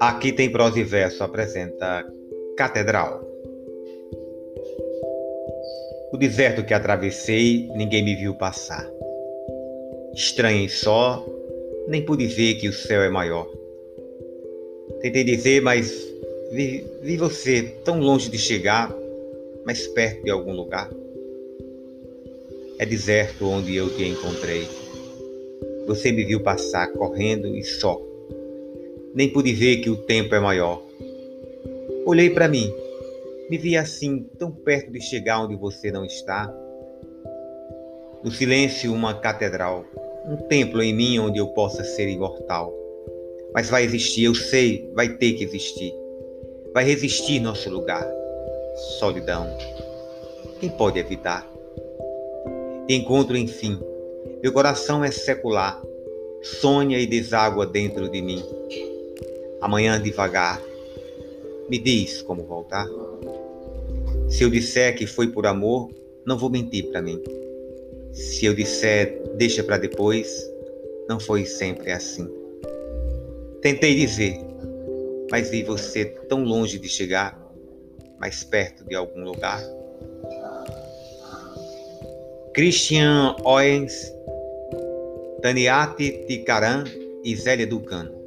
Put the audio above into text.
Aqui tem prosa e verso apresenta Catedral. O deserto que atravessei, ninguém me viu passar. Estranhei só, nem pude ver que o céu é maior. Tentei dizer, mas vi, vi você tão longe de chegar, mais perto de algum lugar. É deserto onde eu te encontrei. Você me viu passar correndo e só. Nem pude ver que o tempo é maior. Olhei para mim, me vi assim, tão perto de chegar onde você não está. No silêncio, uma catedral, um templo em mim onde eu possa ser imortal. Mas vai existir, eu sei, vai ter que existir. Vai resistir nosso lugar. Solidão. Quem pode evitar? Encontro, enfim. Meu coração é secular. Sonha e deságua dentro de mim. Amanhã devagar. Me diz como voltar. Se eu disser que foi por amor, não vou mentir para mim. Se eu disser deixa para depois, não foi sempre assim. Tentei dizer, mas vi você tão longe de chegar, mais perto de algum lugar. Christian Owens, Taniate Tikaram e Zélia Ducano.